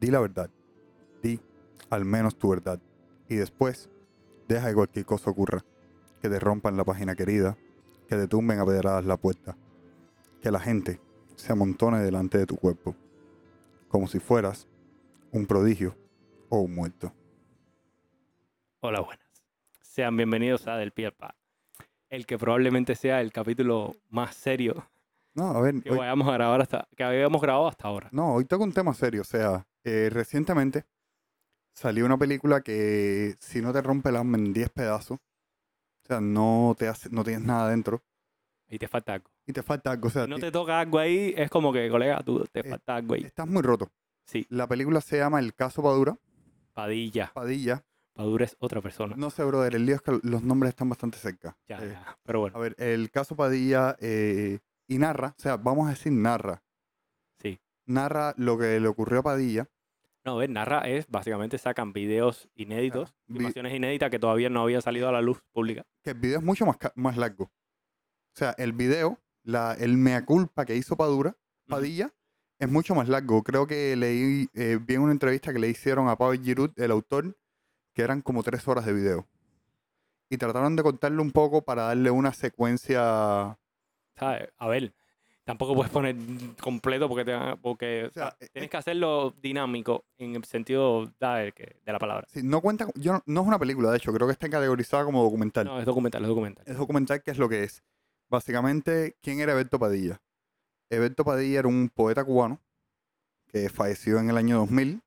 di la verdad. Di al menos tu verdad. Y después, deja que cualquier cosa ocurra. Que te rompan la página querida, que te tumben a pedradas la puerta. Que la gente se amontone delante de tu cuerpo. Como si fueras un prodigio o un muerto. Hola, buenas. Sean bienvenidos a Del Pie al Pa, el que probablemente sea el capítulo más serio No, a ver, que hoy- vayamos a grabar hasta que habíamos grabado hasta ahora. no, hoy toco un tema serio. O sea, eh, recientemente salió una película que si no te rompe el alma en 10 pedazos, o sea, no, te hace, no tienes nada dentro Y te falta algo. y te falta algo. O sea, Si no te toca algo ahí, es como que, colega, tú te Eh, falta algo ahí. estás muy roto. Sí, La película se llama El caso Padura. Padilla. Padilla. Padura es otra persona. No sé, brother, el lío es que los nombres están bastante cerca. Ya, Eh, ya. Pero bueno, A ver, el caso Padilla eh, y narra, o sea, vamos a decir narra, sí. narra lo que le ocurrió a Padilla. No, ves, narra es, básicamente sacan videos inéditos, Ah, vi- filmaciones inéditas que todavía no habían salido a la luz pública. que el video es mucho más, más largo. O sea, el video, la, el mea culpa que hizo Padura, Padilla, es mucho más largo. Creo que leí, eh, vi en una entrevista que le hicieron a Pavel Giroud, el autor, que eran como tres horas de video. Y trataron de cortarlo un poco para darle una secuencia. ¿Sabes? A ver, tampoco puedes poner completo porque, te porque o sea, sea, eh, tienes eh, que hacerlo dinámico en el sentido que- de la palabra. sí, no cuenta, yo no, no es una película, de hecho, creo que está categorizada como documental. No, es documental, es documental. Es documental, ¿qué es lo que es? Básicamente, ¿quién era Eberto Padilla? Eberto Padilla era un poeta cubano que falleció en el año 2000.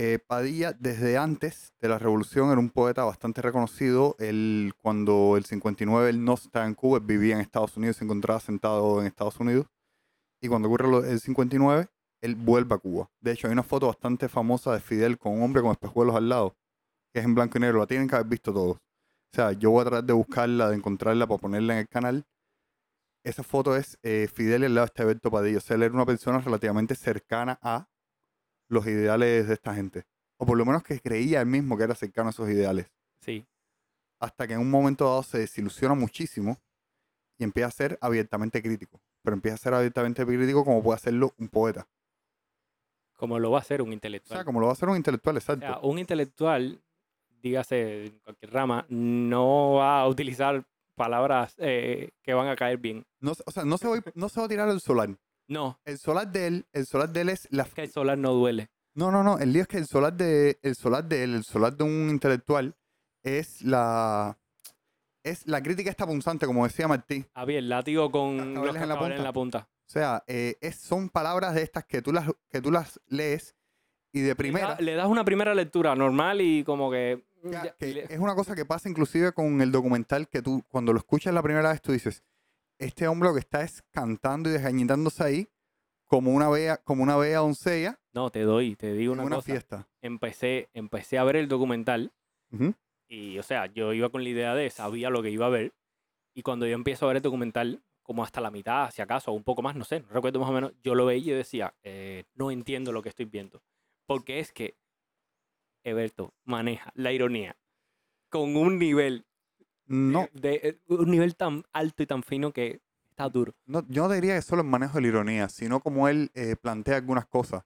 Eh, Padilla, desde antes de la revolución, era un poeta bastante reconocido. Él, cuando el 59 él no estaba en Cuba, vivía en Estados Unidos, se encontraba sentado en Estados Unidos. Y cuando ocurre el 59, él vuelve a Cuba. De hecho, hay una foto bastante famosa de Fidel con un hombre con espejuelos al lado, que es en blanco y negro. La tienen que haber visto todos. O sea, yo voy a tratar de buscarla, de encontrarla para ponerla en el canal. Esa foto es eh, Fidel al lado está Alberto Padilla. O sea, él era una persona relativamente cercana a los ideales de esta gente. O por lo menos que creía él mismo que era cercano a esos ideales. Sí. Hasta que en un momento dado se desilusiona muchísimo y empieza a ser abiertamente crítico. Pero empieza a ser abiertamente crítico como puede hacerlo un poeta. Como lo va a hacer un O intelectual. sea, como lo va a hacer un intelectual, O exacto. sea, un intelectual, dígase en cualquier rama, no va a utilizar palabras eh, que van a caer bien. No, o sea, no se, va, no se va a tirar el solar. No, El solar de él, el solar de él es la, que el solar no duele. No, no, no. El lío es que el solar de, el solar de él, el solar de un intelectual, es la. Es la crítica esta punzante, como decía Martí. Ah, bien, látigo con Cascabeles los en la cascabeles en punta. la punta. O sea, eh, es, son palabras de estas que tú las, que tú las lees y de Le primera. da- Le das una primera lectura normal y como que... ya, ya- que le- es una cosa que pasa inclusive con el documental que tú, cuando lo escuchas la primera vez, tú dices, este hombre lo que está es cantando y desgañitándose ahí como una bella, como una bella doncella No, te doy, te digo una, una cosa. fiesta. Empecé, empecé a ver el documental Ujú. y, o sea, yo iba con la idea de, sabía lo que iba a ver. Y cuando yo empiezo a ver el documental, como hasta la mitad, si acaso, o un poco más, no sé, no recuerdo más o menos, yo lo veía y decía, eh, no entiendo lo que estoy viendo. Porque es que Eberto maneja la ironía con un nivel, No, de, eh, un nivel tan alto y tan fino que está duro. no, yo no diría que solo el manejo de la ironía, sino como él eh, plantea algunas cosas.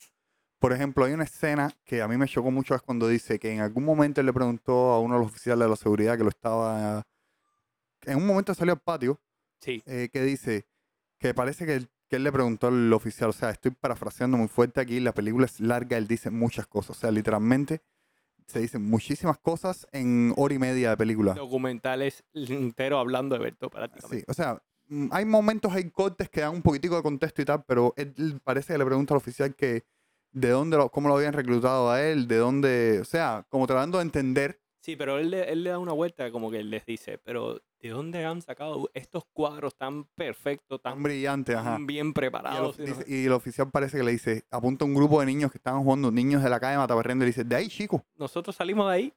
Por ejemplo, hay una escena que a mí me chocó mucho es cuando dice que en algún momento él le preguntó a uno de los oficiales de la seguridad que lo estaba... En un momento salió al patio Sí, eh, que dice que parece que que él le preguntó al oficial, o sea, estoy parafraseando muy fuerte aquí, la película es larga, él dice muchas cosas, o sea, literalmente se dicen muchísimas cosas en hora y media de película. documentales entero hablando de Eberto prácticamente. Sí, o sea, mm, hay momentos, hay cortes que dan un poquitico de contexto y tal, pero él parece que le pregunta al oficial que de dónde, lo, cómo lo habían reclutado a él, de dónde, o sea, como tratando de entender. Sí, pero él, le- él le da una vuelta como que les dice, pero ¿de dónde han sacado estos cuadros tan perfectos, Tan tan, brillante, ajá. tan bien preparados? y dice- el oficial parece que le dice, apunta un grupo de niños que estaban jugando, niños de la calle de y le dice, de ahí, chico. Nosotros salimos de ahí.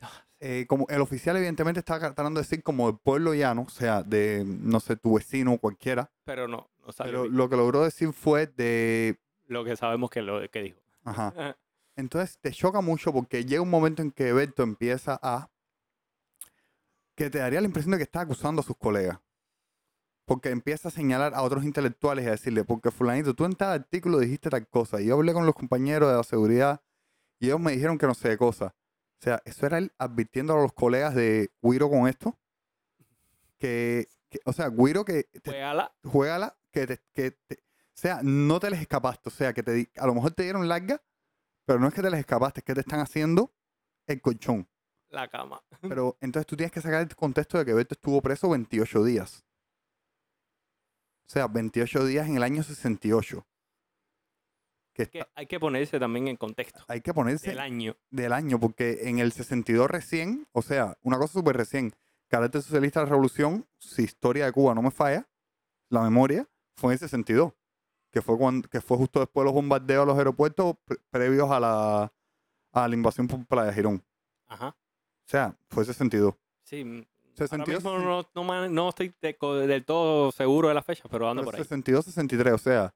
Eh, como el oficial evidentemente estaba tratando de decir como el pueblo llano, o sea, de, no sé, tu vecino o cualquiera, Pero no, no salió pero bien. lo que logró decir fue de, lo que sabemos que lo que dijo. ajá. Entonces te choca mucho porque llega un momento en que Berto empieza a que te daría la impresión de que está acusando a sus colegas. porque empieza a señalar a otros intelectuales y a decirle, porque fulanito, tú en tal artículo dijiste tal cosa, y yo hablé con los compañeros de la seguridad y ellos me dijeron que no sé de cosa. O sea, eso era él advirtiendo a los colegas de Guiro con esto, que, que- o sea, Guiro que te, Juégala. juégala, que te, que te- o sea, no te les escapaste, o sea, que te, a lo mejor te dieron larga, pero no es que te les escapaste, es que te están haciendo el colchón. La cama. Pero entonces tú tienes que sacar el contexto de que Beto estuvo preso 28 días. O sea, 28 días en el año 68. Que Que está- hay que ponerse también en contexto hay que ponerse del año. del año, porque en el 62 recién, o sea, una cosa súper recién, carácter socialista de la revolución, si historia de Cuba no me falla, la memoria, fue en el 62, que fue, cuando, que fue justo después de los bombardeos a los aeropuertos pre- previos a la, a la invasión por Playa Girón. Ajá. O sea, fue 62. Sí. 62, ahora mismo no, no, no estoy de- del todo seguro de la fecha, pero anda Pero por ahí. 62, 63, o sea,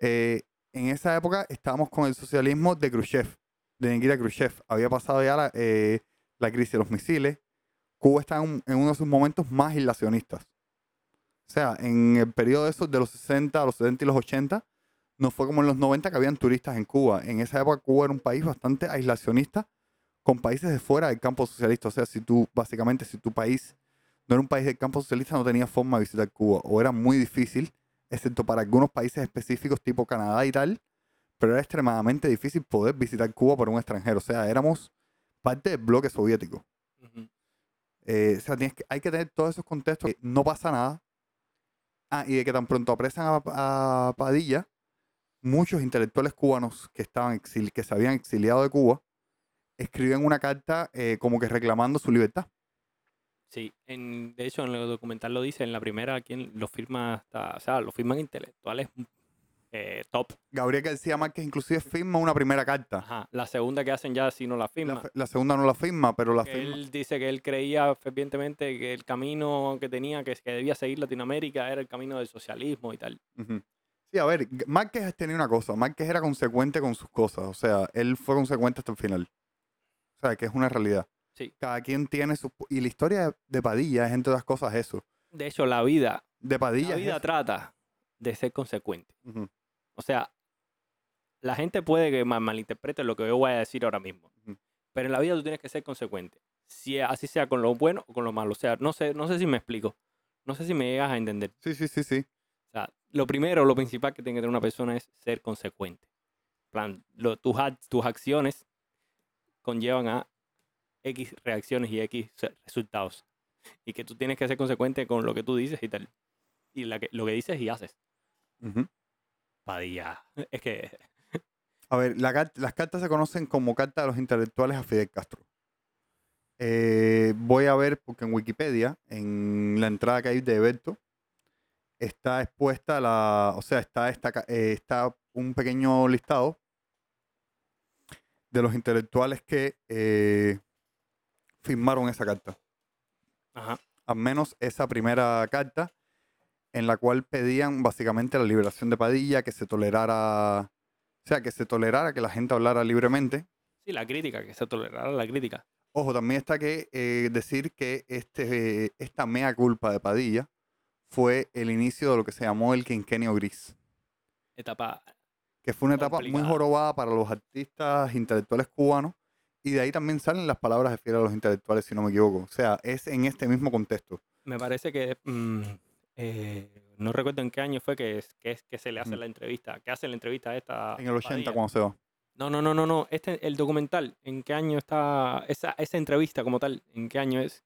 eh, en esa época estábamos con el socialismo de Khrushchev, de Nikita Khrushchev. Había pasado ya la, eh, la crisis de los misiles. Cuba está en, en uno de sus momentos más aislacionistas. O sea, en el periodo de esos de los 60, los 70 y los 80, no fue como en los 90 que habían turistas en Cuba. En esa época Cuba era un país bastante aislacionista con países de fuera del campo socialista. O sea, si tú, básicamente, si tu país no era un país del campo socialista, no tenía forma de visitar Cuba. O era muy difícil, excepto para algunos países específicos tipo Canadá y tal, pero era extremadamente difícil poder visitar Cuba por un extranjero. O sea, éramos parte del bloque soviético. Eh, o sea, tienes que- hay que tener todos esos contextos. que No pasa nada. Ah, y de que tan pronto apresan a, a Padilla, muchos intelectuales cubanos que, estaban exil- que se habían exiliado de Cuba escriben una carta eh, como que reclamando su libertad. Sí, en, de hecho en el documental lo dice, en la primera quien lo firma hasta, o sea, lo firman intelectuales eh, top. Gabriel García Márquez inclusive firma una primera carta. Ajá. La segunda que hacen ya sí no la La, firma. fe- la segunda no la firma, pero la que firma. él dice que él creía fervientemente que el camino que tenía, que, que debía seguir Latinoamérica, era el camino del socialismo y tal. Ujú. Sí, a ver, Márquez tenía una cosa. Márquez era consecuente con sus cosas. O sea, él fue consecuente hasta el final. O sea, que es una realidad. Sí. Cada quien tiene su... Y la historia de- Padilla es, entre otras cosas, eso. De hecho, la vida, De Padilla la vida trata de ser consecuente. O sea, la gente puede que mal- malinterprete lo que yo voy a decir ahora mismo. Pero en la vida tú tienes que ser consecuente. Si así sea con lo bueno o con lo malo. O sea, no sé, no sé si me explico. No sé si me llegas a entender. Sí, sí, sí, sí. O sea, lo primero, lo principal que tiene que tener una persona es ser consecuente. En plan, lo- tus, tus acciones conllevan a X reacciones y X resultados. Y que tú tienes que ser consecuente con lo que tú dices y tal. Y la que, lo que dices y haces. Ujú. Padilla. Es que A ver, la las cartas se conocen como carta de los intelectuales a Fidel Castro. Eh, voy a ver, porque en Wikipedia, en la entrada que hay de Berto, está expuesta la. O sea, está, esta, eh, está un pequeño listado de los intelectuales que eh, firmaron esa carta. Ajá. Al menos esa primera carta, en la cual pedían básicamente la liberación de Padilla, que se tolerara. O sea, que se tolerara que la gente hablara libremente. Sí, la crítica, que se tolerara la crítica. Ojo, también está que eh, decir que este, esta mea culpa de Padilla fue el inicio de lo que se llamó el quinquenio gris, Etapa. Que fue una etapa muy Complicada. jorobada para los artistas intelectuales cubanos, y de ahí también salen las palabras de fiel a los intelectuales, si no me equivoco. O sea, es en este mismo contexto. Me parece que. mm, eh, no recuerdo en qué año fue que, que, que se le hace Ujú. la entrevista. Que hace la entrevista esta. En el 80 Padilla. cuando se va. No, no, no, no, no. Este, el documental, ¿en qué año está esa, esa entrevista como tal? ¿En qué año es?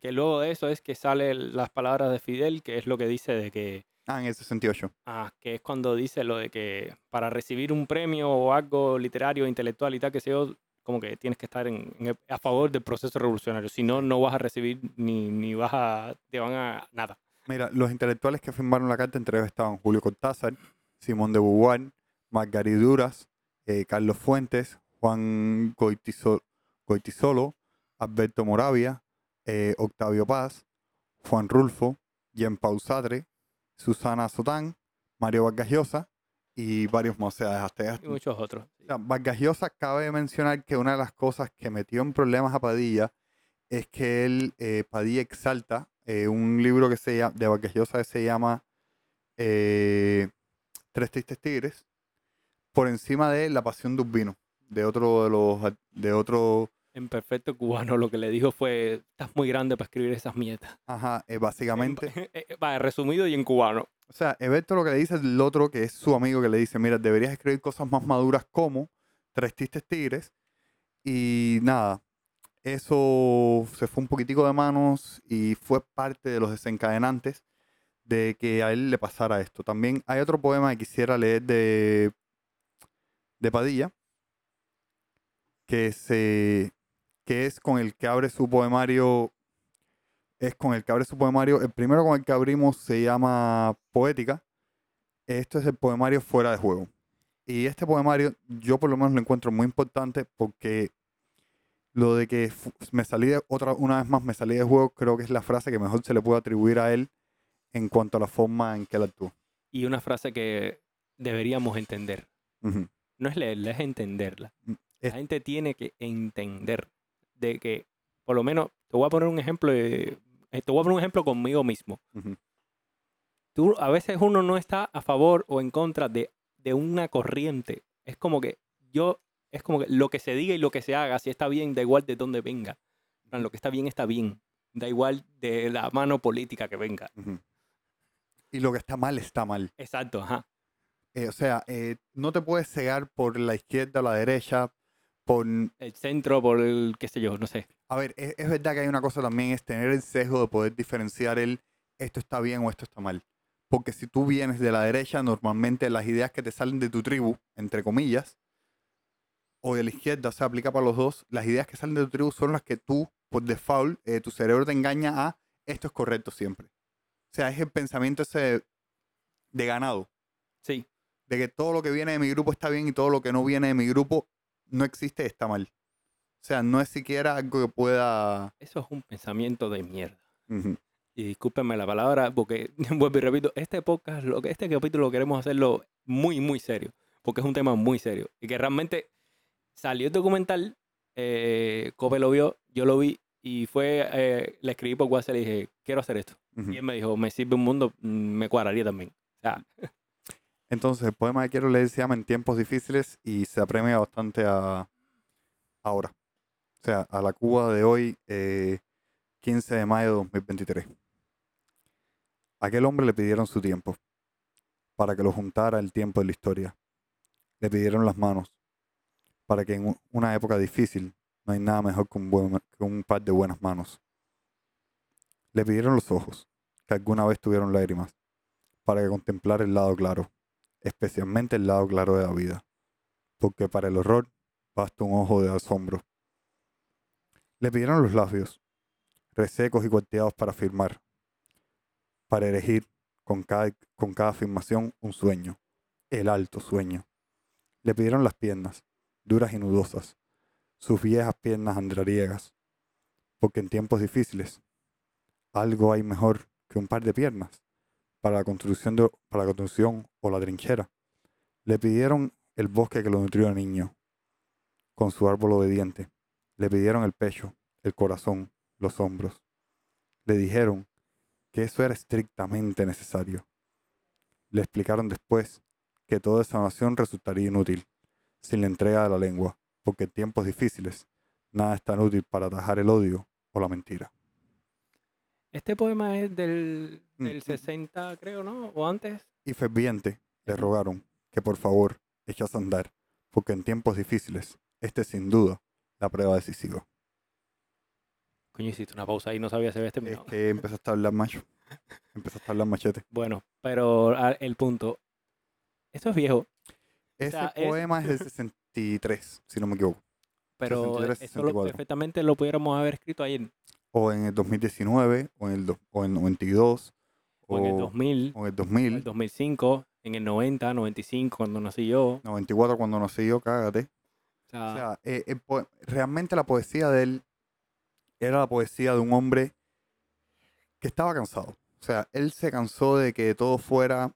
Que luego de eso es que salen las palabras de Fidel, que es lo que dice de que, Ah, en el 68. ah, que es cuando dice lo de que para recibir un premio o algo literario, intelectual y tal, que sea, como que tienes que estar en, en el- a favor del proceso revolucionario. Si no, no vas a recibir ni, ni vas a, te van a nada. Mira, los intelectuales que firmaron la carta entre ellos estaban Julio Cortázar, Simón de Beauvoir, Margarit Duras, eh, Carlos Fuentes, Juan Goitizo- Goitisolo, Alberto Moravia, eh, Octavio Paz, Juan Rulfo, Jean Paul Sartre, Susana Sotán, Mario Vargas Llosa y varios más. O sea, hasta- Y muchos otros. o sea, Vargas Llosa cabe mencionar que una de las cosas que metió en problemas a Padilla es que él, eh, Padilla exalta eh, un libro que se llama, de Vargas Llosa que se llama eh, Tres Tristes Tigres, por encima de La Pasión de un Vino, de otro de los, de otro, En perfecto cubano lo que le dijo fue, estás muy grande para escribir esas mierdas. ajá, eh, En- básicamente, eh, Va, resumido y en cubano. o sea, Eberto lo que le dice el otro, que es su amigo, que le dice, mira, deberías escribir cosas más maduras como Tres Tristes Tigres, y nada, eso se fue un poquitico de manos y fue parte de los desencadenantes de que a él le pasara esto. También hay otro poema que quisiera leer de, de Padilla, que, se, que es con el que abre su poemario, es con el que abre su poemario, el primero con el que abrimos se llama Poética, esto es el poemario Fuera de Juego. Y este poemario yo por lo menos lo encuentro muy importante porque lo de que me salí de, otra, una vez más me salí de juego creo que es la frase que mejor se le puede atribuir a él en cuanto a la forma en que él actuó. Y una frase que deberíamos entender. Ujú. No es leerla, es entenderla. Mm, La es- gente tiene que entender de que, por lo menos, te voy a poner un ejemplo, de- eh, te voy a poner un ejemplo conmigo mismo. Tú, a veces uno no está a favor o en contra de, de una corriente. Es como que yo, es como que lo que se diga y lo que se haga, si está bien, da igual de dónde venga. Lo que está bien, está bien. Da igual de la mano política que venga. Y lo que está mal está mal. Exacto, ajá. Eh, o sea, eh, no te puedes cegar por la izquierda o la derecha, por... El centro, por el, qué sé yo, no sé. A ver, es, es verdad que hay una cosa también, es tener el sesgo de poder diferenciar el esto está bien o esto está mal. Porque si tú vienes de la derecha, normalmente las ideas que te salen de tu tribu, entre comillas, o de la izquierda, o sea, aplica para los dos, las ideas que salen de tu tribu son las que tú, por default, eh, tu cerebro te engaña a esto es correcto siempre. O sea, es el pensamiento ese de ganado, Sí, de que todo lo que viene de mi grupo está bien y todo lo que no viene de mi grupo no existe, está mal. O sea, no es siquiera algo que pueda... eso es un pensamiento de mierda. Ujú. Y discúlpenme la palabra, porque vuelvo y repito, este podcast, lo que, este capítulo lo queremos hacerlo muy, muy serio, porque es un tema muy serio. Y que realmente salió el documental, eh, Cope lo vio, yo lo vi, y fue, eh, le escribí por WhatsApp y le dije, quiero hacer esto. Y él me dijo, me sirve un mundo, mm, me cuadraría también. O sea, Entonces, el poema que quiero leer se llama En tiempos difíciles y se apremia bastante a ahora. O sea, a la Cuba de hoy, eh, 15 de mayo de 2023. A aquel hombre le pidieron su tiempo para que lo juntara el tiempo de la historia. Le pidieron las manos para que en una época difícil no hay nada mejor que un, que un par de buenas manos. Le pidieron los ojos, que alguna vez tuvieron lágrimas, para que contemplara el lado claro, especialmente el lado claro de la vida, porque para el horror basta un ojo de asombro. Le pidieron los labios, resecos y cuarteados para firmar, para erigir con cada, con cada afirmación un sueño, el alto sueño. Le pidieron las piernas, duras y nudosas, sus viejas piernas andrariegas, porque en tiempos difíciles algo hay mejor que un par de piernas para la construcción, para la construcción o la trinchera. Le pidieron el bosque que lo nutrió de niño, con su árbol obediente. Le pidieron el pecho, el corazón, los hombros. Le dijeron que eso era estrictamente necesario. Le explicaron después que toda esa nación resultaría inútil sin la entrega de la lengua, porque en tiempos difíciles nada es tan útil para atajar el odio o la mentira. Este poema es del, Mm, del mm. 60, creo, ¿no? O antes. y ferviente le rogaron que por favor echase a andar, porque en tiempos difíciles este es sin duda la prueba decisiva. Coño, hiciste una pausa ahí, no sabía si habías Es terminado. que empezaste a hablar macho. Empezaste a hablar machete. Bueno, pero el punto. Esto es viejo, Ese sea, es- poema es del 63, si no me equivoco. pero 63, esto lo, 64. perfectamente lo pudiéramos haber escrito ahí en, O en el 2019, o en el, do- o en el 92, o en el 2000, o en el o en 2000, el 2005, en el 90, 95, cuando nací yo. 94 cuando nací yo, cágate. O sea, O sea, eh, poe- realmente la poesía de él era la poesía de un hombre que estaba cansado. O sea, él se cansó de que todo fuera,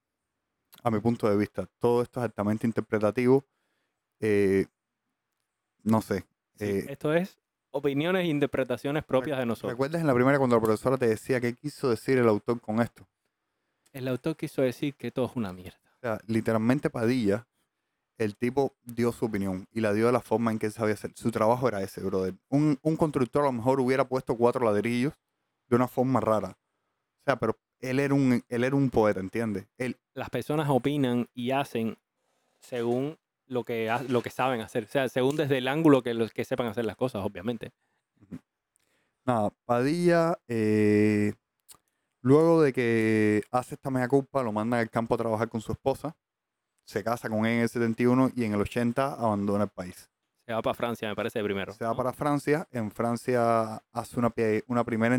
a mi punto de vista, todo esto es altamente interpretativo. eh, no sé. sí, eh, esto es opiniones e interpretaciones propias de nosotros. ¿Recuerdas en la primera cuando la profesora te decía qué quiso decir el autor con esto? El autor quiso decir que todo es una mierda. O sea, literalmente Padilla, el tipo dio su opinión y la dio de la forma en que él sabía hacer. Su trabajo era ese, brother. Un, un constructor a lo mejor hubiera puesto cuatro ladrillos de una forma rara. O sea, pero él era un, él era un poeta, ¿entiendes? Él, Las personas opinan y hacen según lo que, lo que saben hacer. O sea, según desde el ángulo que los que sepan hacer las cosas, obviamente. nada, Padilla, eh, luego de que hace esta mea culpa, lo mandan al campo a trabajar con su esposa. Se casa con él en el 71 y en el 80 abandona el país. Se va para Francia, me parece, primero. Se va ¿no? para Francia. En Francia hace una, una, primera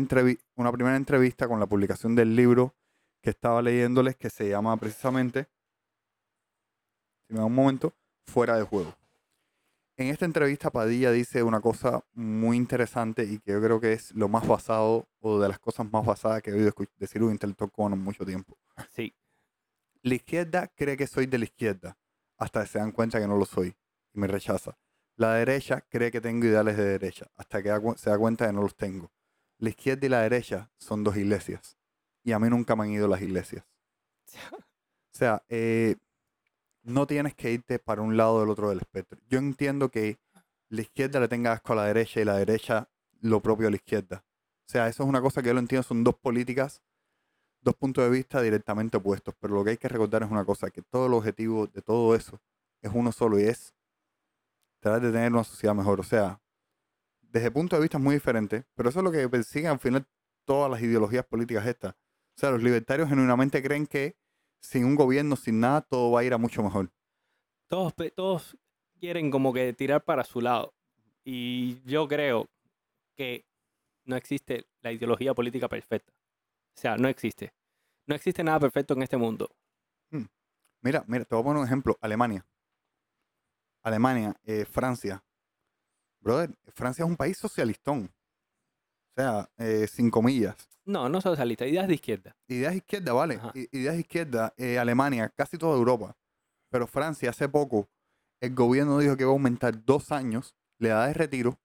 una primera entrevista con la publicación del libro que estaba leyéndoles que se llama precisamente, si me da un momento, Fuera de Juego. En esta entrevista Padilla dice una cosa muy interesante y que yo creo que es lo más basado o de las cosas más basadas que he oído decir un intelectual en mucho tiempo. Sí. La izquierda cree que soy de la izquierda hasta que se dan cuenta que no lo soy y me rechaza. La derecha cree que tengo ideales de derecha hasta que se da cuenta que no los tengo. La izquierda y la derecha son dos iglesias y a mí nunca me han ido las iglesias. O sea, eh, no tienes que irte para un lado o del otro del espectro. Yo entiendo que la izquierda le tenga asco a la derecha y la derecha lo propio a la izquierda. O sea, eso es una cosa que yo lo entiendo, son dos políticas, dos puntos de vista directamente opuestos. Pero lo que hay que recordar es una cosa, que todo el objetivo de todo eso es uno solo y es tratar de tener una sociedad mejor. O sea, desde puntos de vista muy diferentes, pero eso es lo que persiguen al final todas las ideologías políticas estas. O sea, los libertarios genuinamente creen que sin un gobierno, sin nada, todo va a ir a mucho mejor. Todos, todos quieren como que tirar para su lado. Y yo creo que no existe la ideología política perfecta. O sea, no existe. No existe nada perfecto en este mundo. Mira, mira, te voy a poner un ejemplo. Alemania. Alemania, eh, Francia. Brother, Francia es un país socialistón. O sea, eh, sin comillas. No, no socialista, ideas de izquierda. Ideas izquierda, vale. Ajá. Ideas izquierda, eh, Alemania, casi toda Europa. Pero Francia, hace poco, el gobierno dijo que va a aumentar dos años la edad de retiro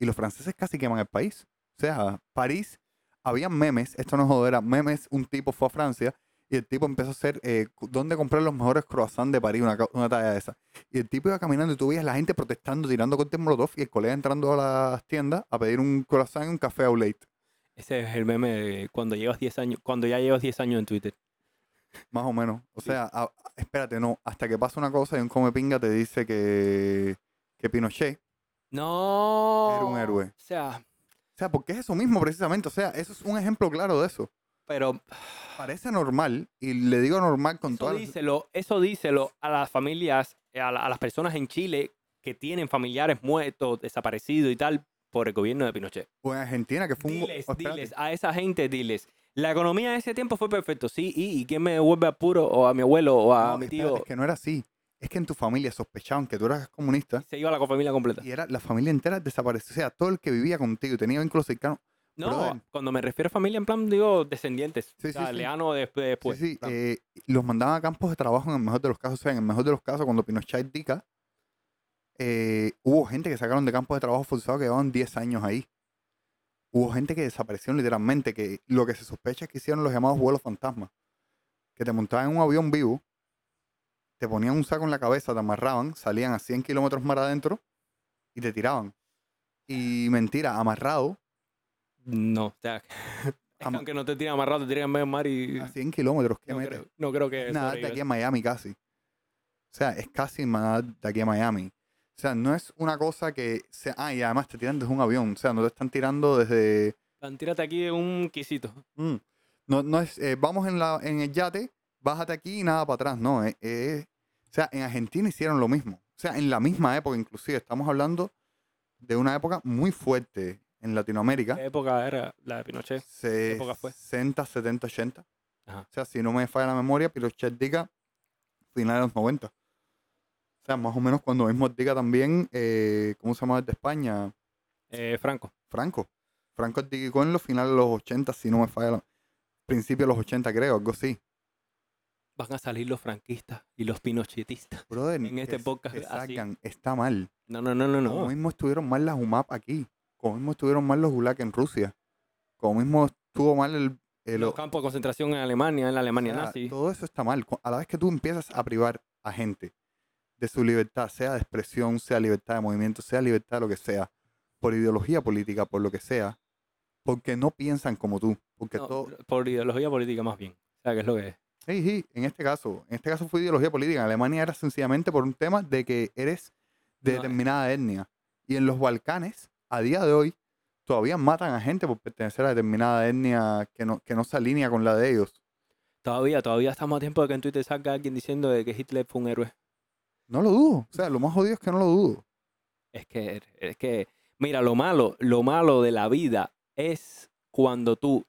y los franceses casi queman el país. O sea, París, había memes, esto no es jodera, memes, un tipo fue a Francia y el tipo empezó a hacer, eh, ¿dónde comprar los mejores croissants de París? Una, talla de esa. Y el tipo iba caminando y tú veías la gente protestando, tirando con molotov y el colega entrando a las tiendas a pedir un croissant y un café au lait. Ese es el meme de cuando llevas 10 años, cuando ya llevas 10 años en Twitter. Más o menos. O Sí. sea, a- espérate, no. Hasta que pasa una cosa y un come pinga te dice que, que Pinochet. No. Era un héroe. O sea, O sea, porque es eso mismo precisamente. O sea, eso es un ejemplo claro de eso. Pero Parece normal, y le digo normal con las- díselo, eso díselo a las familias, a, la- a las personas en Chile que tienen familiares muertos, desaparecidos y tal por el gobierno de Pinochet. O en Argentina, que fue un... Diles, espérate. diles, a esa gente diles. La economía de ese tiempo fue perfecto, sí, y, y quién me devuelve a puro o a mi abuelo o a No, mi tío. es que no era así. Es que en tu familia sospechaban que tú eras comunista Se iba la familia completa. y era la familia entera desapareció. O sea, todo el que vivía contigo y tenía vínculos cercanos. No, cuando me refiero a familia, en plan, digo descendientes. Sí, o sea, sí, sí. leano después. después sí, sí, eh, los mandaban a campos de trabajo en el mejor de los casos. O sea, en el mejor de los casos, cuando Pinochet dica, eh, hubo gente que sacaron de campos de trabajo forzados que llevaban 10 años ahí. Hubo gente que desapareció literalmente, que lo que se sospecha es que hicieron los llamados vuelos fantasmas. Que te montaban en un avión vivo, te ponían un saco en la cabeza, te amarraban, salían a 100 kilómetros más adentro y te tiraban. Y mentira, amarrado No, o sea, Am- aunque no te tiran amarrado, te tiran en medio del mar y. a 100 kilómetros. ¿qué No metes? creo, no creo que. nada de aquí a Miami casi. O sea, es casi nada de aquí a Miami. O sea, no es una cosa que sea. Ah, y además te tiran desde un avión. O sea, no te están tirando desde. Plan, Tírate aquí un quisito. mm, No, no es. eh, vamos en, la, en el yate, bájate aquí y nada para atrás. No, es- o sea, en Argentina hicieron lo mismo. O sea, en la misma época, inclusive. Estamos hablando de una época muy fuerte en Latinoamérica. ¿Qué época era la de Pinochet? época fue? 60, 70, 80. Ajá. O sea, si no me falla la memoria, Pinochet diga final de los 90. O sea, más o menos cuando mismo diga también, eh, ¿cómo se llama el de España? Eh, Franco. Franco. Franco digo en los finales de los 80, si no me falla la... Principio de los 80 creo, algo así. Van a salir los franquistas y los pinochetistas. Brother, En este que- podcast así. está mal. No, no, no, no, no. mismo estuvieron mal las UMAP aquí, como mismo estuvieron mal los gulag en Rusia, como mismo estuvo mal el... el- Los campos de concentración en Alemania, en la o Alemania sea, nazi. Todo eso está mal. A la vez que tú empiezas a privar a gente de su libertad, sea de expresión, sea libertad de movimiento, sea libertad de lo que sea, por ideología política, por lo que sea, porque no piensan como tú, porque No, todo... Por ideología política más bien. O sea, que es lo que es. Sí, sí, en este caso, en este caso fue ideología política. En Alemania era sencillamente por un tema de que eres de No, eh. determinada etnia. Y en los Balcanes, a día de hoy, todavía matan a gente por pertenecer a determinada etnia que no, que no se alinea con la de ellos. Todavía, todavía estamos a tiempo de que en Twitter salga alguien diciendo de que Hitler fue un héroe. No lo dudo. O sea, lo más jodido es que no lo dudo. Es que, es que, mira, lo malo, lo malo de la vida es cuando tú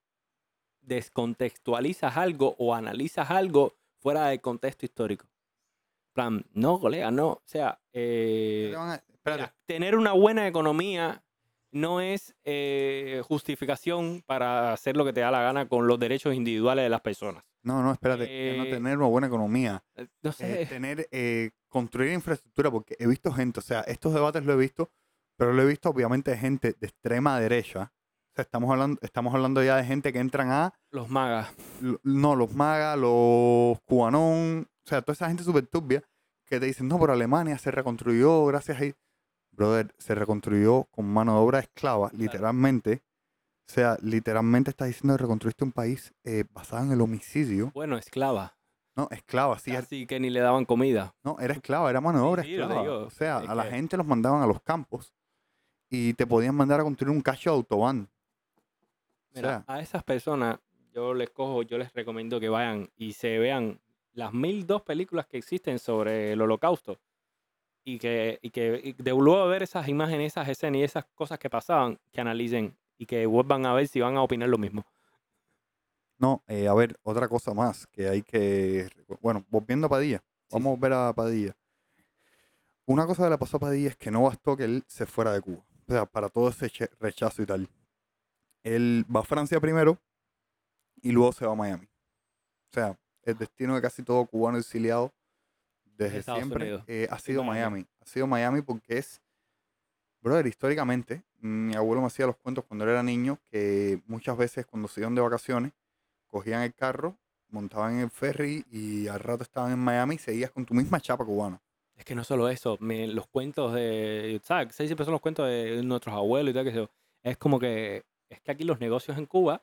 descontextualizas algo o analizas algo fuera del contexto histórico. Plan, no, colega, no. O sea, ¿Qué eh, a- tener una buena economía no es eh, justificación para hacer lo que te da la gana con los derechos individuales de las personas. No, no, espérate. no Eh, tener una buena economía. Eh, No sé. tener, eh, construir infraestructura, porque he visto gente, o sea, estos debates lo he visto, pero lo he visto obviamente de gente de extrema derecha. O sea, estamos hablando, estamos hablando ya de gente que entran a Los magas. no, los magas, los cubanón, o sea, toda esa gente súper turbia que te dicen, no, por Alemania se reconstruyó gracias a... Brother, se reconstruyó con mano de obra esclava, literalmente. O sea, literalmente estás diciendo que reconstruiste un país eh, basado en el homicidio. Bueno, esclava. No, esclava, sí, Así que ni le daban comida. no, era esclava, era mano de obra Sí, esclava. digo, O sea, es a la que- gente los mandaban a los campos y te podían mandar a construir un cacho de autobahn. O Mira, sea, a esas personas yo les cojo, yo les recomiendo que vayan y se vean las mil dos películas que existen sobre el holocausto y que, y que y de luego ver esas imágenes, esas escenas y esas cosas que pasaban, que analicen y que vuelvan a ver si van a opinar lo mismo. No, eh, a ver, otra cosa más que hay que... Bueno, volviendo a Padilla. Sí, Vamos a ver a Padilla. Una cosa que le pasó a Padilla es que no bastó que él se fuera de Cuba. O sea, para todo ese rechazo y tal. Él va a Francia primero y luego se va a Miami. O sea, el destino de casi todo cubano exiliado desde Estados siempre eh, ha sido Miami. Miami. Ha sido Miami porque es, brother, históricamente, mi abuelo me hacía los cuentos cuando era niño que muchas veces cuando se iban de vacaciones, cogían el carro, montaban en el ferry y al rato estaban en Miami y seguías con tu misma chapa cubana. Es que no solo eso, me- los cuentos de, ¿sabes? Siempre son los cuentos de nuestros abuelos y tal, que yo. Es como que, es que aquí los negocios en Cuba,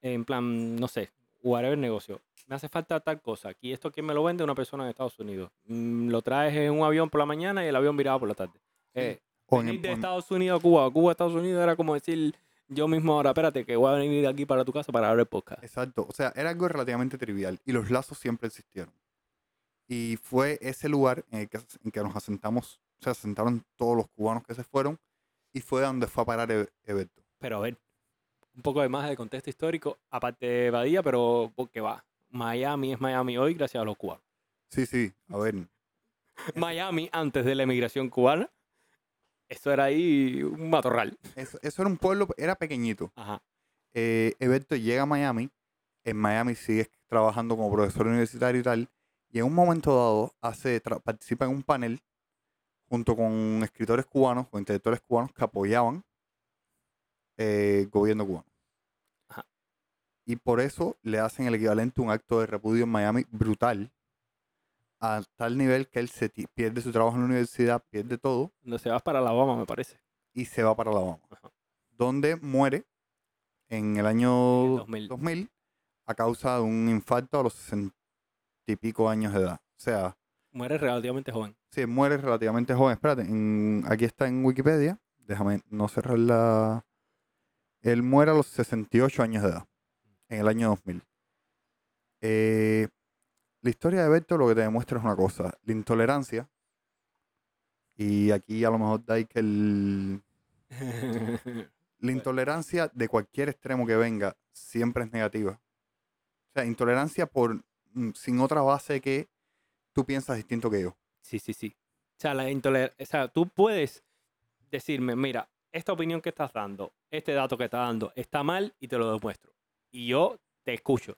en plan, no sé, whatever negocio, me hace falta tal cosa. Aquí esto quién me lo vende una persona en Estados Unidos. Mm, lo traes en un avión por la mañana y el avión virado por la tarde. Eh, O en, venir de o Estados Unidos a Cuba, Cuba a Estados Unidos era como decir, yo mismo ahora, espérate, que voy a venir de aquí para tu casa para el podcast. Exacto, o sea, era algo relativamente trivial y los lazos siempre existieron. Y fue ese lugar en el que, en que nos asentamos, se asentaron todos los cubanos que se fueron y fue donde fue a parar Eberto. Pero a ver, un poco de más de contexto histórico, aparte de Badía, pero porque va. Miami es Miami hoy gracias a los cubanos. Sí, sí, a ver, Miami antes de la emigración cubana, eso era ahí un matorral. eso, eso era un pueblo, era pequeñito. Ajá. Eh, Eberto llega a Miami, en Miami sigue trabajando como profesor universitario y tal, y en un momento dado hace, participa en un panel junto con escritores cubanos o intelectuales cubanos que apoyaban eh, el gobierno cubano. Y por eso le hacen el equivalente a un acto de repudio en Miami brutal, a tal nivel que él se pierde su trabajo en la universidad, pierde todo Cuando se vas para Alabama, me parece. y se va para Alabama, Ajá. donde muere en el año En el 2000. 2000 a causa de un infarto a los sesenta y pico años de edad. O sea, Muere relativamente joven. sí, muere relativamente joven. Espérate, en- aquí está en Wikipedia. Déjame no cerrar la... Él muere a los 68 años de edad, en el año 2000. Eh, la historia de Berto lo que te demuestra es una cosa, la intolerancia. Y aquí a lo mejor dais que el, la intolerancia de cualquier extremo que venga siempre es negativa. O sea, intolerancia por mm, sin otra base que tú piensas distinto que yo. Sí, sí, sí. O sea, la intoler- o sea, tú puedes decirme, mira, esta opinión que estás dando, este dato que estás dando, está mal y te lo demuestro. Y yo te escucho.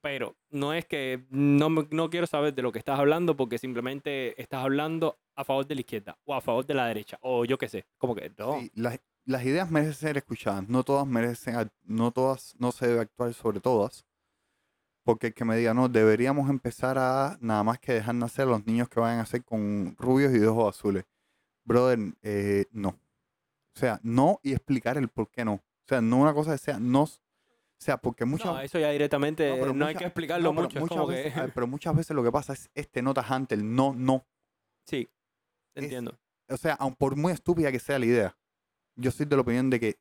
Pero no es que no, no quiero saber de lo que estás hablando porque simplemente estás hablando a favor de la izquierda o a favor de la derecha o yo qué sé. Como que no. Sí, la- las ideas merecen ser escuchadas, no todas merecen, no todas, no se debe actuar sobre todas. Porque el que me diga, no, deberíamos empezar a nada más que dejar nacer a los niños que vayan a nacer con rubios y ojos azules. Brother, eh, no. O sea, no y explicar el por qué no. O sea, no una cosa sea, no. O sea, porque muchas No, eso ya directamente no, no, hay que explicarlo no, pero mucho. Muchas veces- que... pero muchas veces lo que pasa es este no tajante, el no, no. Sí, es- entiendo. o sea, aun por muy estúpida que sea la idea, yo soy de la opinión de que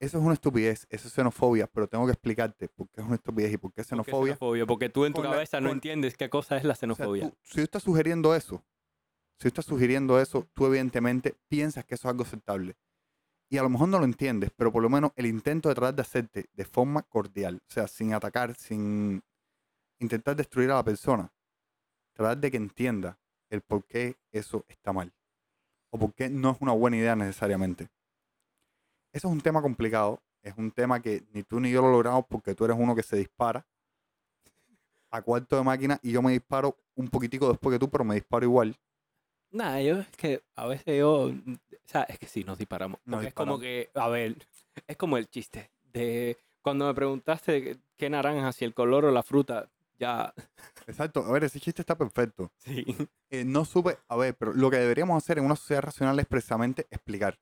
eso es una estupidez, eso es xenofobia, pero tengo que explicarte por qué es una estupidez y por qué es ¿Por qué xenofobia. Porque tú en tu la- cabeza no entiendes qué cosa es la O sea, xenofobia. tú- si tú estás sugiriendo eso, si tú estás sugiriendo eso, tú evidentemente piensas que eso es algo aceptable. Y a lo mejor no lo entiendes, pero por lo menos el intento de tratar de hacerte de forma cordial, o sea, sin atacar, sin intentar destruir a la persona, tratar de que entienda el por qué eso está mal. O por qué no es una buena idea necesariamente. Eso es un tema complicado. Es un tema que ni tú ni yo lo logramos porque tú eres uno que se dispara a cuarto de máquina y yo me disparo un poquitico después que tú, pero me disparo igual. Nada, yo es que a veces yo, mm, o sea, es que sí, nos disparamos. Nos es como que, a ver, es como el chiste de cuando me preguntaste qué naranja, si el color o la fruta, ya, Exacto. A ver, ese chiste está perfecto. sí. Eh, no supe, a ver, pero lo que deberíamos hacer en una sociedad racional es precisamente explicar.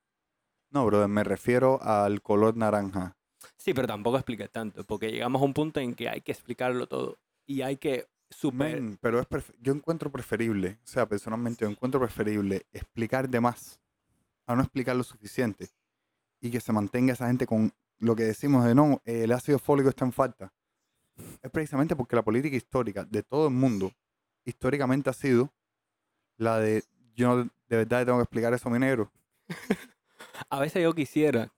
No, brother, me refiero al color naranja. Sí, pero tampoco expliqué tanto, porque llegamos a un punto en que hay que explicarlo todo y hay que super... Men, pero es yo encuentro preferible, o sea, personalmente yo encuentro preferible explicar de más a no explicar lo suficiente y que se mantenga esa gente con lo que decimos de no, el ácido fólico está en falta. Es precisamente porque la política histórica de todo el mundo históricamente ha sido la de yo de verdad tengo que explicar eso a mi negro. A veces yo quisiera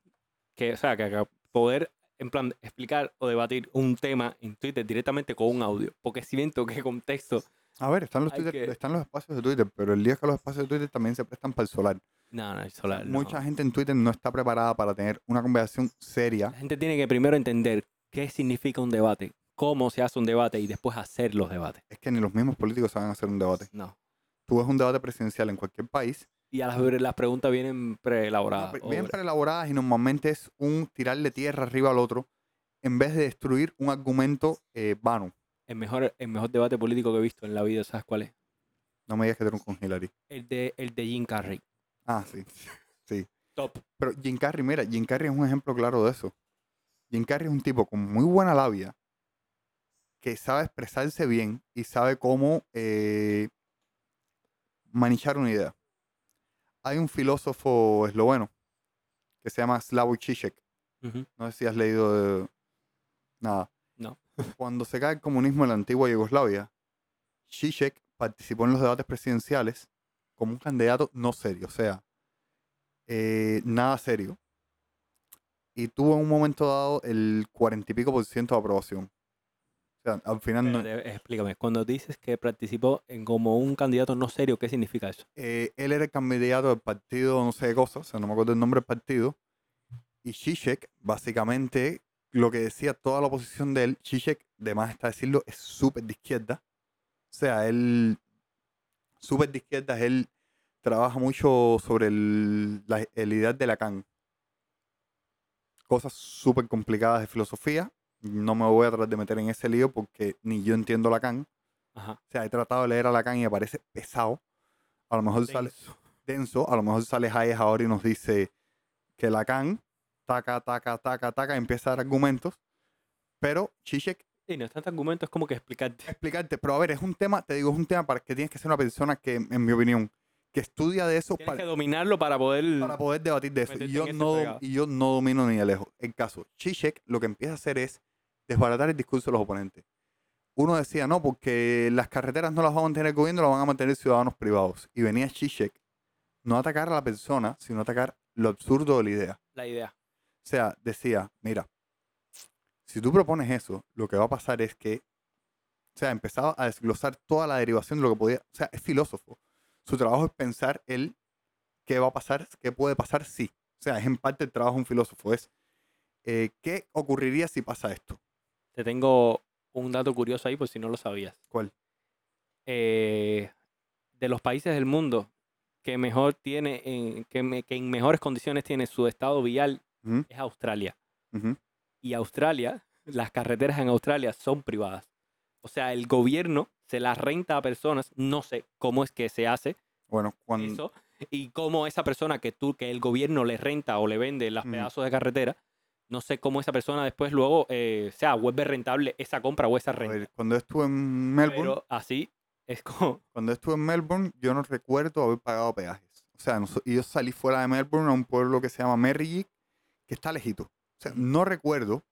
que, o sea, que, que poder, en plan, explicar o debatir un tema en Twitter directamente con un audio, porque siento que contexto, A ver, están los, Hay Twitter- que- están los espacios de Twitter, pero el día es que los espacios de Twitter también se prestan para el solar. no, no, el solar, no. Mucha gente en Twitter no está preparada para tener una conversación seria. La gente tiene que primero entender qué significa un debate, cómo se hace un debate y después hacer los debates. Es que ni los mismos políticos saben hacer un debate. No. Tú ves un debate presidencial en cualquier país, Y a las, las preguntas vienen preelaboradas. no, o- preelaboradas y normalmente es un tirarle tierra arriba al otro en vez de destruir un argumento eh, vano. el, mejor, el mejor debate político que he visto en la vida, ¿sabes cuál es? No me digas que tengo con Hillary. El de, el de Jim Carrey. Ah, sí. Sí. Top. Pero Jim Carrey, mira, Jim Carrey es un ejemplo claro de eso. Jim Carrey es un tipo con muy buena labia, que sabe expresarse bien y sabe cómo eh, una idea. Hay un filósofo esloveno que se llama Slavoj Žižek. No sé si has leído de- nada. No. Cuando se cae el comunismo en la antigua Yugoslavia, Žižek participó en los debates presidenciales como un candidato no serio, o sea, eh, nada serio. Y tuvo en un momento dado el cuarenta y pico por ciento de aprobación. Sea, al final no- explícame, cuando dices que participó en como un candidato no serio, ¿qué significa eso? eh, él era el candidato del partido, no sé qué cosa, o sea, no me acuerdo el nombre del partido. Y Zizek, básicamente, lo que decía toda la oposición de él, Zizek, de más está decirlo, es súper de izquierda. O sea, él, súper de izquierda, él trabaja mucho sobre el, la, el ideal de Lacan. Cosas súper complicadas de filosofía. No me voy a tratar de meter en ese lío porque ni yo entiendo Lacan. Ajá. O sea, he tratado de leer a Lacan y me parece pesado. A lo mejor sale Denso. denso. A lo mejor sale Hayes ahora y nos dice que Lacan, taca, taca, taca, taca, empieza a dar argumentos. Pero Zizek, Sí, no es tanto argumento, es como que explicarte. explicarte. Pero a ver, es un tema, te digo, es un tema para que tienes que ser una persona que, en mi opinión, que estudia de eso Tienes para, que dominarlo para poder... para poder debatir de eso. Y yo, no, y yo no domino ni de lejos. El caso, Zizek lo que empieza a hacer es desbaratar el discurso de los oponentes. Uno decía, no, porque las carreteras no las va a mantener el gobierno, las van a mantener ciudadanos privados. Y venía Zizek no a atacar a la persona, sino a atacar lo absurdo de la idea. La idea. O sea, decía, mira, si tú propones eso, lo que va a pasar es que, o sea, empezaba a desglosar toda la derivación de lo que podía, o sea, es filósofo. Su trabajo es pensar el qué va a pasar, qué puede pasar si. O sea, es en parte el trabajo de un filósofo, es eh, qué ocurriría si pasa esto. Te tengo un dato curioso ahí por si no lo sabías. ¿Cuál? Eh, de los países del mundo que mejor tiene, en, que, me- que en mejores condiciones tiene su estado vial es Australia. Y Australia, las carreteras en Australia son privadas. O sea, el gobierno se las renta a personas, no sé cómo es que se hace Bueno, cuando, eso, y cómo esa persona que tú, que el gobierno le renta o le vende los Ujú. pedazos de carretera, no sé cómo esa persona después luego, eh, sea, vuelve rentable esa compra o esa renta. ver, cuando estuve en Melbourne, Pero así es como, cuando estuve en Melbourne, yo no recuerdo haber pagado peajes. O sea, yo salí fuera de Melbourne a un pueblo que se llama Merrick, que está lejito. O sea, no recuerdo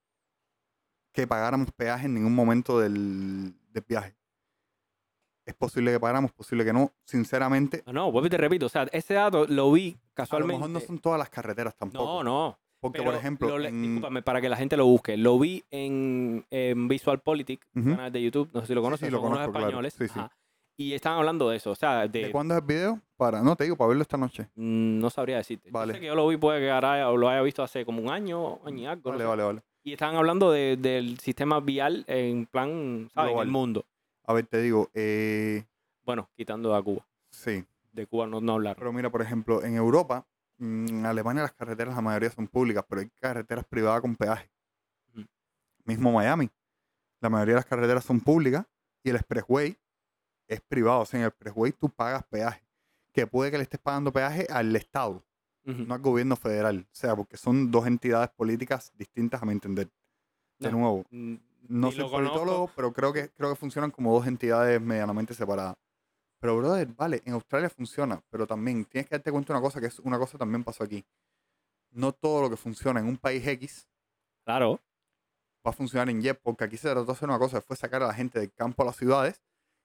que pagáramos peaje en ningún momento del, del viaje. Es posible que pagáramos, posible que no. Sinceramente, no, no, vuelvo y te repito, o sea, ese dato lo vi a lo casualmente. mejor no son todas las carreteras tampoco. no, no, Porque, pero por ejemplo, lo en- discúlpame, para que la gente lo busque, lo vi en, en Visual Politics, Ujú. canal de YouTube, no sé si lo conoces, sí, lo son conozco, españoles, sí. ajá, y estaban hablando de eso, o sea, de, ¿de cuándo es el video? Para, no te digo, para verlo esta noche. Mm, No sabría decirte. Yo Vale. sé que yo lo vi, puede que ahora lo haya visto hace como un año, año y algo. no Vale, sé. vale, vale. Y estaban hablando de- del sistema vial en plan, ¿sabes? En el mundo. A ver, te digo, eh, Bueno, quitando a Cuba. sí. De Cuba no, no hablar. Pero mira, por ejemplo, en Europa, mm, en Alemania las carreteras la mayoría son públicas, pero hay carreteras privadas con peaje. Mismo Miami. La mayoría de las carreteras son públicas y el expressway es privado. O sea, en el expressway tú pagas peaje. Que puede que le estés pagando peaje al Estado, no al gobierno federal. O sea, porque son dos entidades políticas distintas a mi entender. De No. nuevo, Mm, no ni soy conozco. politólogo, pero creo que, creo que funcionan como dos entidades medianamente separadas. Pero, brother, vale, en Australia funciona, pero también tienes que darte cuenta de una cosa, que es una cosa también pasó aquí. No todo lo que funciona en un país X Claro. va a funcionar en Y, porque aquí se trató de hacer una cosa, fue sacar a la gente del campo a las ciudades,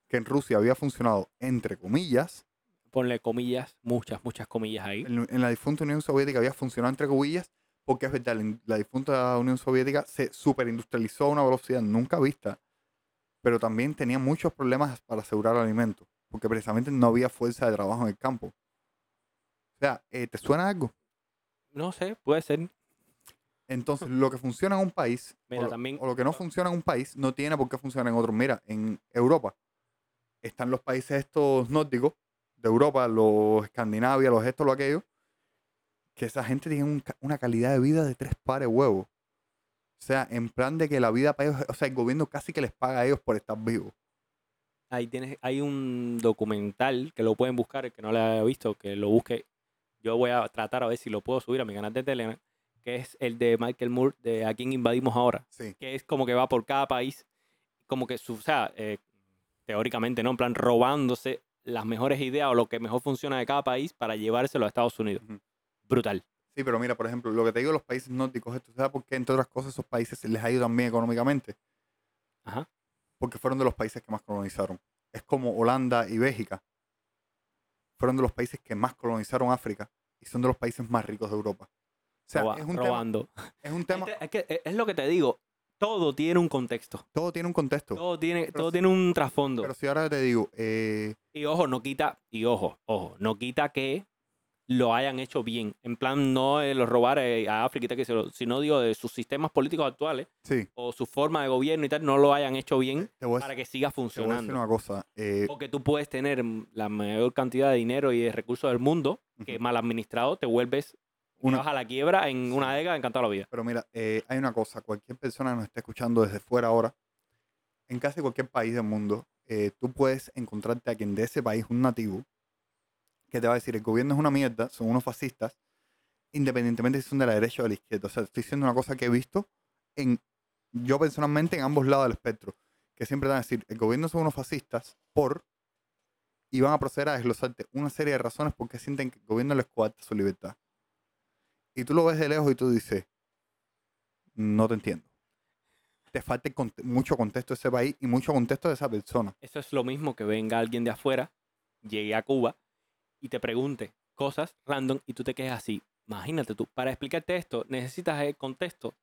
que en Rusia había funcionado, entre comillas, Ponle comillas, muchas, muchas comillas ahí. en, en la difunta Unión Soviética había funcionado entre comillas, porque es verdad, la, la difunta Unión Soviética se superindustrializó a una velocidad nunca vista, pero también tenía muchos problemas para asegurar alimentos, porque precisamente no había fuerza de trabajo en el campo. O sea, eh, ¿te suena algo? No sé, puede ser. Entonces, lo que funciona en un país, Mira, o, lo, también- o lo que no funciona en un país, no tiene por qué funcionar en otro. Mira, en Europa están los países estos nórdicos de Europa, los Escandinavia, los estos, lo aquello, que esa gente tiene un una calidad de vida de tres pares huevos. O sea, en plan de que la vida para ellos, o sea, el gobierno casi que les paga a ellos por estar vivos. Ahí tienes, hay un documental que lo pueden buscar, el que no lo haya visto, que lo busque. Yo voy a tratar a ver si lo puedo subir a mi canal de Telegram, que es el de Michael Moore, de A quién invadimos ahora. Sí. que es como que va por cada país, como que, o sea, eh, teóricamente, ¿no? En plan, robándose las mejores ideas o lo que mejor funciona de cada país para llevárselo a Estados Unidos. Brutal. Sí, pero mira, por ejemplo, lo que te digo de los países nórdicos, esto sabes por qué, entre otras cosas, esos países se les ha ido también económicamente. Ajá. Porque fueron de los países que más colonizaron. Es como Holanda y Bélgica. Fueron de los países que más colonizaron África y son de los países más ricos de Europa. O sea, Roba- es, un tema, es un tema, Es que- lo que te digo. Todo tiene un contexto. todo tiene un contexto. Todo tiene, Pero todo si- tiene un trasfondo. Pero si ahora te digo, eh, Y ojo, no quita, y ojo, ojo, no quita que lo hayan hecho bien. En plan, no de los robar eh, a África, que se lo- sino digo de sus sistemas políticos actuales sí, o su forma de gobierno y tal, no lo hayan hecho bien para decir- que siga te voy a decir funcionando. una cosa. eh, Porque tú puedes tener la mayor cantidad de dinero y de recursos del mundo, que mal administrado te vuelves Una- vas a la quiebra en una década encantada la vida. pero mira, eh, hay una cosa. Cualquier persona que nos esté escuchando desde fuera ahora, en casi cualquier país del mundo, eh, tú puedes encontrarte a quien de ese país, un nativo, que te va a decir, el gobierno es una mierda, son unos fascistas, independientemente si son de la derecha o de la izquierda. O sea, estoy diciendo una cosa que he visto en, yo personalmente en ambos lados del espectro, que siempre te van a decir, el gobierno son unos fascistas por, y van a proceder a desglosarte una serie de razones porque sienten que el gobierno les coarta su libertad. Y tú lo ves de lejos y tú dices, no te entiendo. Te falta mucho contexto de ese país y mucho contexto de esa persona. Eso es lo mismo que venga alguien de afuera, llegue a Cuba y te pregunte cosas random y tú te quedes así. Imagínate tú, para explicarte esto, necesitas el contexto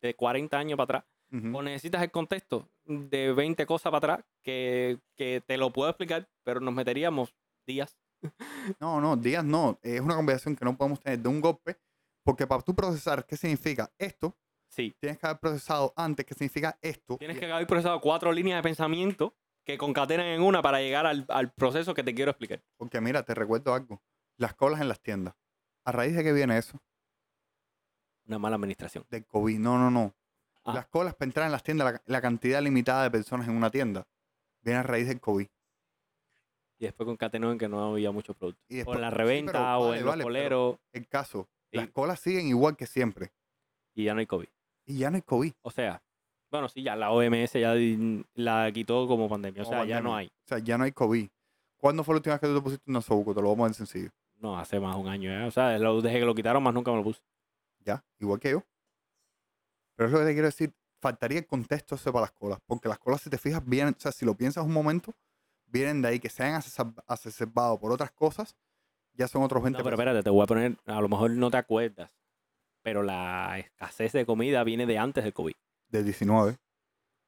de 40 años para atrás Ujú. o necesitas el contexto de 20 cosas para atrás que, que te lo puedo explicar, pero nos meteríamos días. No, no, días no. Es una conversación que no podemos tener de un golpe, porque para tú procesar qué significa esto, Sí, tienes que haber procesado antes qué significa esto. tienes que haber procesado cuatro líneas de pensamiento que concatenan en una para llegar al, al proceso que te quiero explicar. Porque mira, te recuerdo algo. Las colas en las tiendas. ¿A raíz de qué viene eso? Una mala administración. Del COVID. No, no, no. Ah. Las colas para entrar en las tiendas, la, la cantidad limitada de personas en una tienda, viene a raíz del COVID. Y después concatenó en que no había muchos productos. Y O después- en la sí, reventa o en los vale, pero coleros El caso, Sí. las colas siguen igual que siempre. y ya no hay COVID. Y ya no hay COVID. O sea, bueno, sí, ya la OMS ya la quitó como pandemia. O sea, ya no hay. O sea, ya no hay COVID. ¿Cuándo fue la última vez que tú te pusiste un nasobuco? Te lo vamos a poner sencillo. No, hace más de un año, ¿eh? O sea, lo- desde que lo quitaron más nunca me lo puse. Ya, igual que yo. Pero es lo que te quiero decir. Faltaría el contexto ese para las colas. Porque las colas, si te fijas, vienen, o sea, si lo piensas un momento, vienen de ahí que se hayan acesab- acerbado por otras cosas, ya son otros 20 No, pero espérate, te voy a poner, a lo mejor no te acuerdas, pero la escasez de comida viene de antes del COVID. Del 19.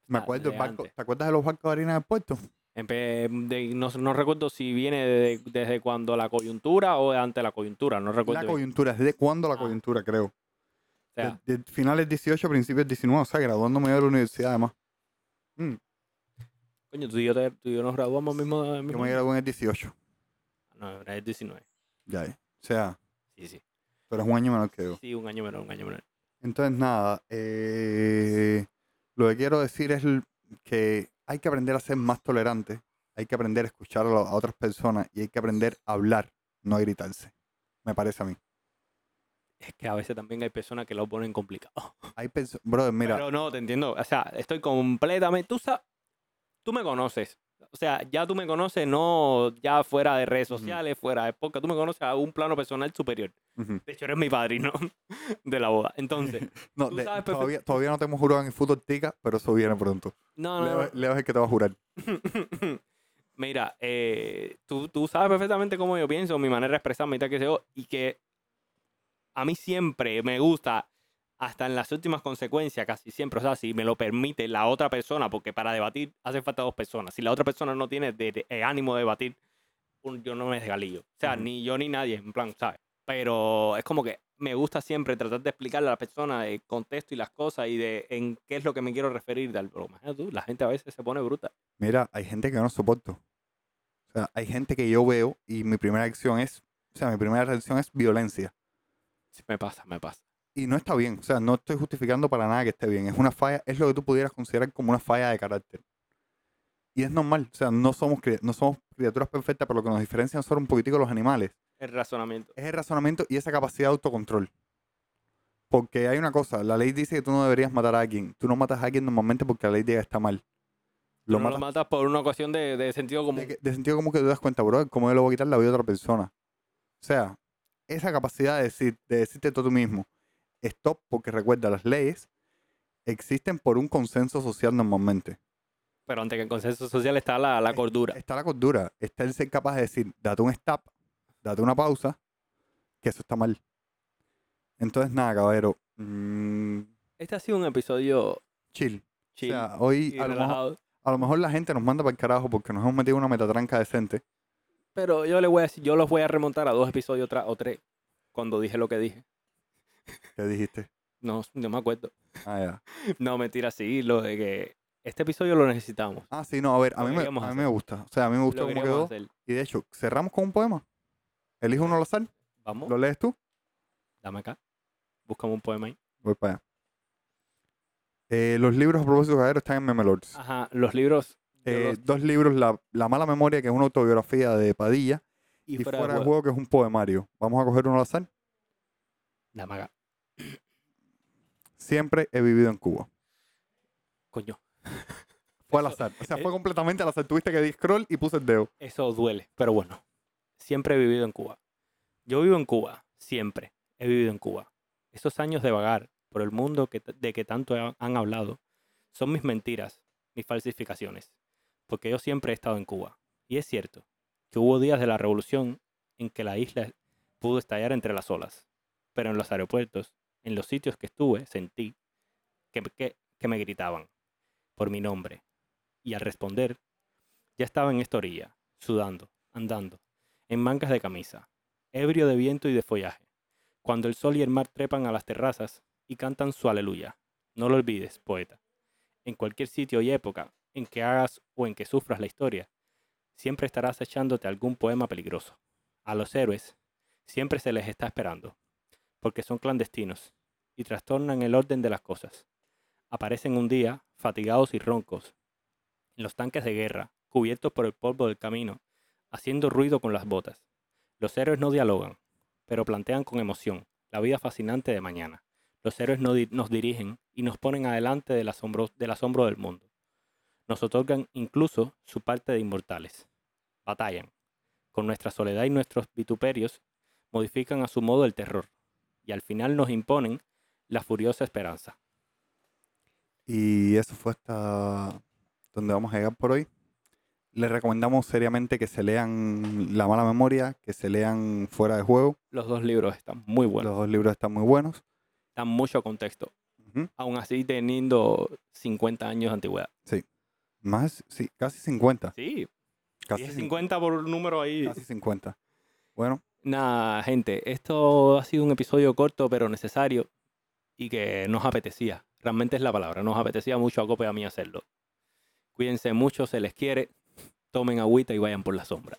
Me Ah, acuerdo de barco. ¿Te acuerdas de los barcos de harina del puerto? Empe- de- no, no recuerdo si viene de- desde cuando la coyuntura o de antes de la coyuntura, no recuerdo. La bien. coyuntura. ¿Desde cuándo la Ah. coyuntura, creo? O sea, de, de finales 18, principios 19. O sea, graduándome de la universidad, además. Mm, coño, tú y yo, te- tú y yo nos graduamos mismo. yo me gradué en el 18. No, era el 19. Ya, eh. O sea, Sí, sí. tú eres un año menor que yo. Sí, un año menor, un año menor. Entonces, nada, eh, lo que quiero decir es que hay que aprender a ser más tolerante, hay que aprender a escuchar a, otras personas y hay que aprender a hablar, no a gritarse. Me parece a mí. Es que a veces también hay personas que lo ponen complicado. Hay personas, brother, mira, Pero no, te entiendo. O sea, estoy completamente. Tú, sa- tú me conoces. O sea, ya tú me conoces, no ya fuera de redes sociales, fuera de podcast. Tú me conoces a un plano personal superior. ujú. De hecho, eres mi padrino de la boda. Entonces, no, tú de- sabes perfect- todavía, todavía no te hemos jurado en el fútbol tica, pero eso viene pronto. no, no, Leo, no. Leo es el que te va a jurar. Mira, eh, tú, tú sabes perfectamente cómo yo pienso, mi manera de expresarme y tal que yo, y que a mí siempre me gusta, hasta en las últimas consecuencias, casi siempre, o sea, si me lo permite la otra persona, porque para debatir hace falta dos personas, si la otra persona no tiene de- de- eh, ánimo de debatir, un- yo no me desgalillo, o sea, ni yo ni nadie, en plan, ¿sabes? Pero es como que me gusta siempre tratar de explicarle a la persona el contexto y las cosas y de en qué es lo que me quiero referir, tal, pero imagínate tú, la gente a veces se pone bruta. Mira, hay gente que no soporto. O sea, hay gente que yo veo y mi primera acción es, o sea, mi primera reacción es violencia. Sí, me pasa, me pasa. Y no está bien, o sea, no estoy justificando para nada que esté bien. Es una falla, es lo que tú pudieras considerar como una falla de carácter. Y es normal, o sea, no somos, no somos criaturas perfectas, pero lo que nos diferencia son un poquitico los animales. El razonamiento. Es el razonamiento y esa capacidad de autocontrol. Porque hay una cosa, la ley dice que tú no deberías matar a alguien. Tú no matas a alguien normalmente porque la ley diga que está mal. Lo no lo matas matas por una ocasión de, de sentido común. de, que- de sentido como que tú das cuenta, bro, cómo yo le voy a quitar la vida a otra persona. O sea, esa capacidad de, decir, de decirte tú mismo, stop, porque recuerda, las leyes existen por un consenso social normalmente. Pero ante que el consenso social está la, la cordura. Está la cordura, está el ser capaz de decir, date un stop, date una pausa, que eso está mal. Entonces, nada, caballero, mm, Este ha sido un episodio chill. chill O sea, hoy a lo, mejor, relajado. a lo mejor la gente nos manda para el carajo porque nos hemos metido una metatranca decente. Pero yo le voy a decir, yo los voy a remontar a dos episodios o tres. Cuando dije lo que dije. ¿Qué dijiste? No, no me acuerdo. Ah, ya. No, mentira, sí, lo de que este episodio lo necesitamos. Ah, sí, no, a ver, a mí, me, a mí me gusta. O sea, a mí me gustó Lo cómo quedó. hacer. Y de hecho, cerramos con un poema. Elijo uno al azar. Vamos, ¿Lo lees tú? dame acá. Búscame un poema ahí. Voy para allá. Eh, los libros a propósito caballero están en Memelords. Ajá, los libros. Eh, los- Dos libros, la, La mala memoria, que es una autobiografía de Padilla, y, fuera Fuera de de juego. juego, que es un poemario. Vamos a coger uno al azar. Dame acá. Siempre he vivido en Cuba. Coño, Fue al azar. O sea, fue completamente al azar. Tuviste que di scroll y puse el dedo. eso duele, pero bueno. Siempre he vivido en Cuba. Yo vivo en Cuba, siempre. He vivido en Cuba. Esos años de vagar por el mundo que, de que tanto ha- han hablado son mis mentiras, mis falsificaciones. Porque yo siempre he estado en Cuba. Y es cierto que hubo días de la revolución en que la isla pudo estallar entre las olas. Pero en los aeropuertos, en los sitios que estuve, sentí que, me gritaban por mi nombre. Y al responder, ya estaba en esta orilla, sudando, andando, en mangas de camisa, ebrio de viento y de follaje, cuando el sol y el mar trepan a las terrazas y cantan su aleluya. No lo olvides, poeta. En cualquier sitio y época en que hagas o en que sufras la historia, siempre estarás echándote algún poema peligroso. A los héroes Siempre se les está esperando, porque son clandestinos y trastornan el orden de las cosas. Aparecen un día, fatigados y roncos, en los tanques de guerra, cubiertos por el polvo del camino, haciendo ruido con las botas. Los héroes no dialogan, pero plantean con emoción la vida fascinante de mañana. Los héroes no nos dirigen y nos ponen adelante del asombro, del asombro del mundo. Nos otorgan incluso su parte de inmortales. Batallan. Con nuestra soledad y nuestros vituperios, modifican a su modo el terror. Y al final nos imponen la furiosa esperanza. Y eso fue hasta donde vamos a llegar por hoy. Les recomendamos seriamente que se lean La mala memoria, que se lean Fuera de juego. Los dos libros están muy buenos. Los dos libros están muy buenos. Dan mucho contexto. Ujú. Aún así teniendo 50 años de antigüedad. Más, sí, casi 50. Sí, Casi, y es cin- 50 por número ahí. casi 50. Bueno, Nada, gente, esto ha sido un episodio corto pero necesario y que nos apetecía. Realmente es la palabra, nos apetecía mucho a Cope y a mí hacerlo. Cuídense mucho, se les quiere, tomen agüita y vayan por la sombra.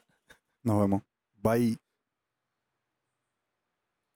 nos vemos. Bye.